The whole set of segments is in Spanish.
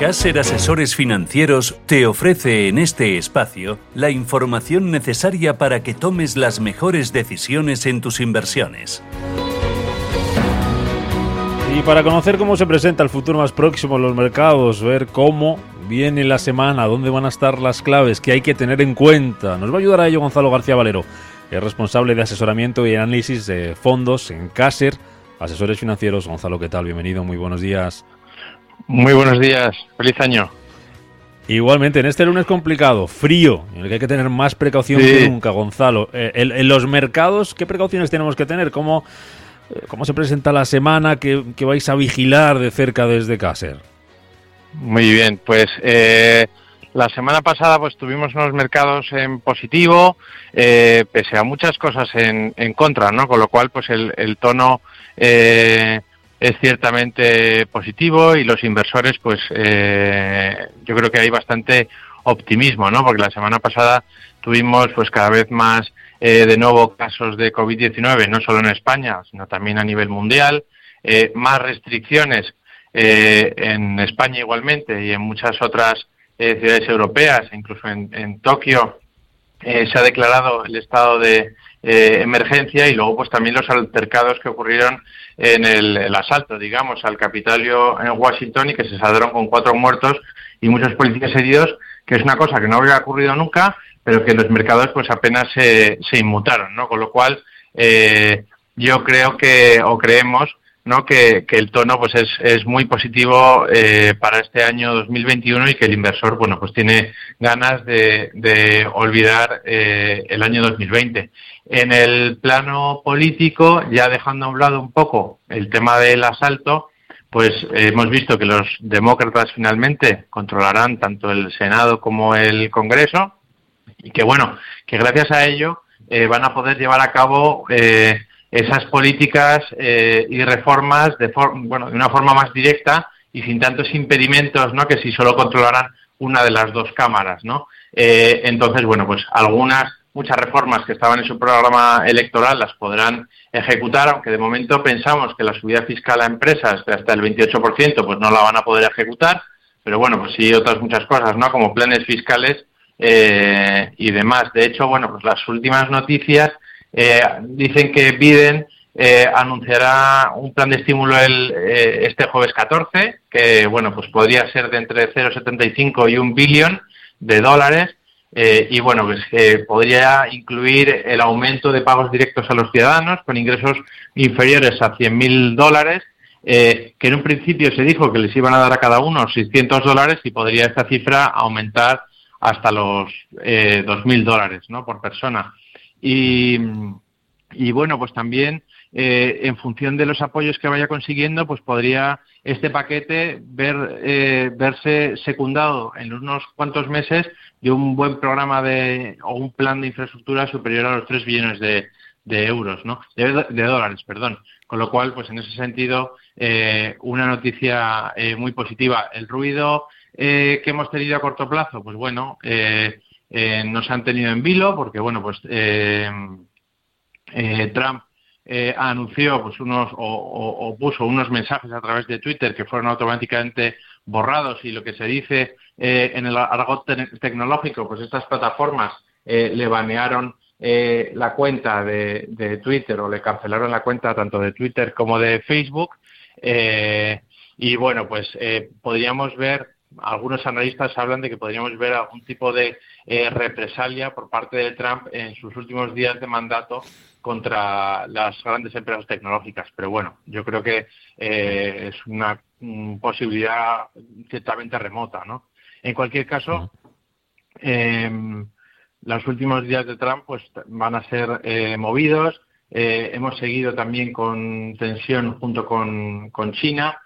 Caser Asesores Financieros te ofrece en este espacio la información necesaria para que tomes las mejores decisiones en tus inversiones. Y para conocer cómo se presenta el futuro más próximo en los mercados, ver cómo viene la semana, dónde van a estar las claves que hay que tener en cuenta, nos va a ayudar a ello Gonzalo García Valero, es responsable de asesoramiento y análisis de fondos en Caser, asesores financieros. Gonzalo, ¿qué tal? Bienvenido, muy buenos días. Muy buenos días, feliz año. Igualmente, en este lunes complicado, frío, en el que hay que tener más precaución que nunca, Gonzalo. Eh, en, los mercados, ¿qué precauciones tenemos que tener? ¿Cómo, eh, cómo se presenta la semana que, vais a vigilar de cerca desde Caser? Muy bien, pues eh, la semana pasada pues tuvimos unos mercados en positivo, pese a muchas cosas en, en, contra, ¿no? Con lo cual, pues el, el tono es ciertamente positivo y los inversores, pues eh, yo creo que hay bastante optimismo, ¿no? Porque la semana pasada tuvimos, pues cada vez más eh, de nuevo casos de COVID-19, no solo en España, sino también a nivel mundial, eh, más restricciones en España igualmente y en muchas otras ciudades europeas, incluso en Tokio se ha declarado el estado de emergencia y luego pues también los altercados que ocurrieron en el, asalto, digamos, al Capitolio en Washington y que se saldaron con cuatro muertos y muchos policías heridos, que es una cosa que no había ocurrido nunca, pero que los mercados pues apenas se, se inmutaron, ¿no? Con lo cual, eh, yo creo que, o creemos, ¿no? Que, el tono pues es, es muy positivo eh, para este año 2021 y que el inversor, bueno, pues tiene ganas de, de olvidar eh, el año 2020. En el plano político, ya dejando a un lado un poco el tema del asalto, pues hemos visto que los demócratas finalmente controlarán tanto el Senado como el Congreso y que bueno, que gracias a ello eh, van a poder llevar a cabo eh, esas políticas eh, y reformas de, bueno, de una forma más directa y sin tantos impedimentos, ¿no? Que si solo controlaran una de las dos cámaras, ¿no? entonces, bueno, pues algunas muchas reformas que estaban en su programa electoral las podrán ejecutar, aunque de momento pensamos que la subida fiscal a empresas de hasta el 28% pues no la van a poder ejecutar, pero bueno, pues sí otras muchas cosas, ¿no? Como planes fiscales eh, y demás. De hecho, bueno, pues las últimas noticias eh, dicen que Biden eh, anunciará un plan de estímulo el, este jueves 14, que bueno, pues podría ser de entre 0,75 y un billón de dólares eh, y bueno, pues eh, podría incluir el aumento de pagos directos a los ciudadanos con ingresos inferiores a 100.000 dólares, eh, que en un principio se dijo que les iban a dar a cada uno 600 dólares y podría esta cifra aumentar hasta los eh, 2.000 dólares ¿no? por persona. Y, bueno, pues también eh, en función de los apoyos que vaya consiguiendo, pues podría este paquete ver, eh, verse secundado en unos cuantos meses de un buen programa de, o un plan de infraestructura superior a los 3 billones de, euros, ¿no? De, dólares, perdón. Con lo cual, pues en ese sentido, eh, una noticia eh, muy positiva. El ruido que hemos tenido a corto plazo, pues bueno, nos han tenido en vilo porque, bueno, pues Trump eh, anunció pues unos o, puso unos mensajes a través de Twitter que fueron automáticamente borrados y lo que se dice eh, en el argot tecnológico, pues estas plataformas eh, le banearon la cuenta de, de, Twitter o le cancelaron la cuenta tanto de Twitter como de Facebook. y bueno, pues podríamos ver algunos analistas hablan de que podríamos ver algún tipo de represalia por parte de Trump en sus últimos días de mandato contra las grandes empresas tecnológicas. Pero bueno, yo creo que eh, es una posibilidad ciertamente remota, ¿no? En cualquier caso, eh, los últimos días de Trump pues van a ser eh, movidos. Eh, hemos seguido también con tensión junto con, con China.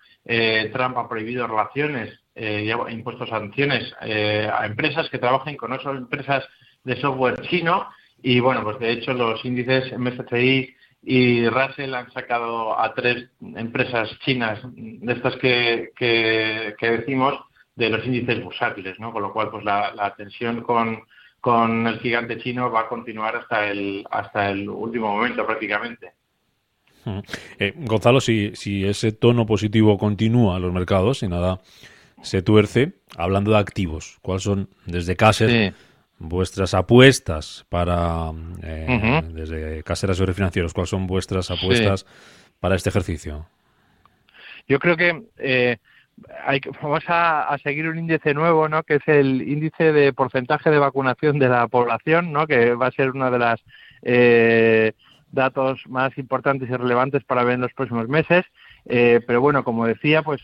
Trump ha prohibido relaciones y ha impuesto sanciones a empresas que trabajen con otras empresas de software chino y bueno, pues de hecho los índices MSCI y Russell han sacado a tres empresas chinas de estas que, que, decimos de los índices bursátiles, ¿no? Con lo cual, pues la, la tensión con, con el gigante chino va a continuar hasta el, hasta el último momento prácticamente. Eh, Gonzalo, si, si ese tono positivo continúa en los mercados y nada se tuerce hablando de activos. ¿Cuáles son desde Caser vuestras apuestas para eh, desde Caser Asesores Financieros? ¿Cuáles son vuestras apuestas para este ejercicio? Yo creo que eh, hay, vamos a, seguir un índice nuevo, ¿no? Que es el índice de porcentaje de vacunación de la población, ¿no? Que va a ser uno de los eh, datos más importantes y relevantes para ver en los próximos meses. Eh, pero bueno, como decía, pues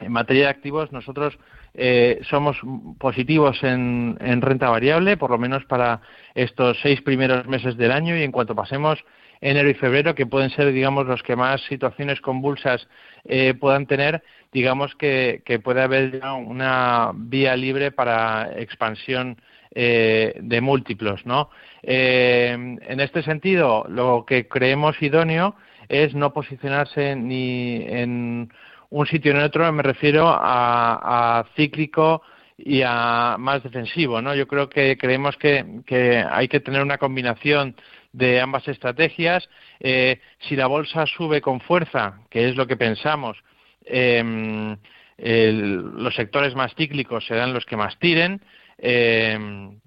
en materia de activos nosotros eh, somos positivos en, en, renta variable, por lo menos para estos seis primeros meses del año y en cuanto pasemos enero y febrero, que pueden ser, digamos, los que más situaciones convulsas eh, puedan tener, digamos que, puede haber una vía libre para expansión eh, de múltiplos, ¿no? Eh, en este sentido, lo que creemos idóneo es no posicionarse ni en un sitio en otro, me refiero a, cíclico y a más defensivo, ¿no? Yo creo que creemos que, que hay que tener una combinación de ambas estrategias. Eh, si la bolsa sube con fuerza, que es lo que pensamos, em, los sectores más cíclicos serán los que más tiren. Em,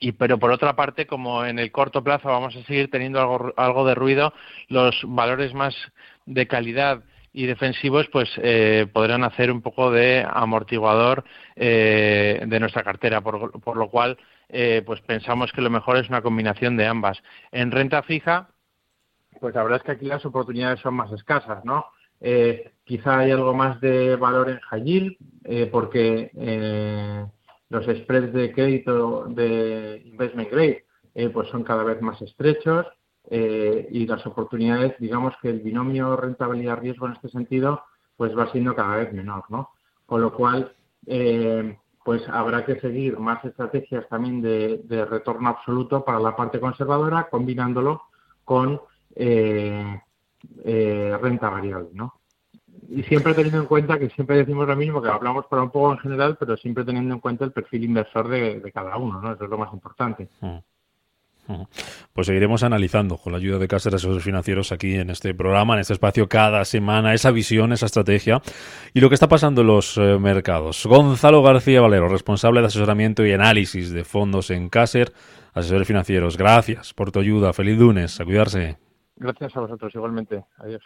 y pero por otra parte, como en el corto plazo vamos a seguir teniendo algo, algo de ruido, los valores más de calidad y defensivos pues eh, podrán hacer un poco de amortiguador eh, de nuestra cartera, por, por lo cual eh, pues pensamos que lo mejor es una combinación de ambas. En renta fija, pues la verdad es que aquí las oportunidades son más escasas, ¿no? Eh, quizá hay algo más de valor en high eh, porque los spreads de crédito de investment grade pues son cada vez más estrechos y las oportunidades, digamos que el binomio rentabilidad-riesgo en este sentido, pues va siendo cada vez menor, ¿no? Con lo cual, pues habrá que seguir más estrategias también de, retorno absoluto para la parte conservadora, combinándolo con eh, eh, renta variable, ¿no? Y siempre teniendo en cuenta que siempre decimos lo mismo, que hablamos para un poco en general, pero siempre teniendo en cuenta el perfil inversor de, cada uno, ¿no? Eso es lo más importante. Pues seguiremos analizando con la ayuda de Cáceres Asesores Financieros aquí en este programa, en este espacio, cada semana, esa visión, esa estrategia y lo que está pasando en los eh, mercados. Gonzalo García Valero, responsable de asesoramiento y análisis de fondos en Cácer, Asesores Financieros. Gracias por tu ayuda. Feliz lunes. A cuidarse. Gracias a vosotros igualmente. Adiós.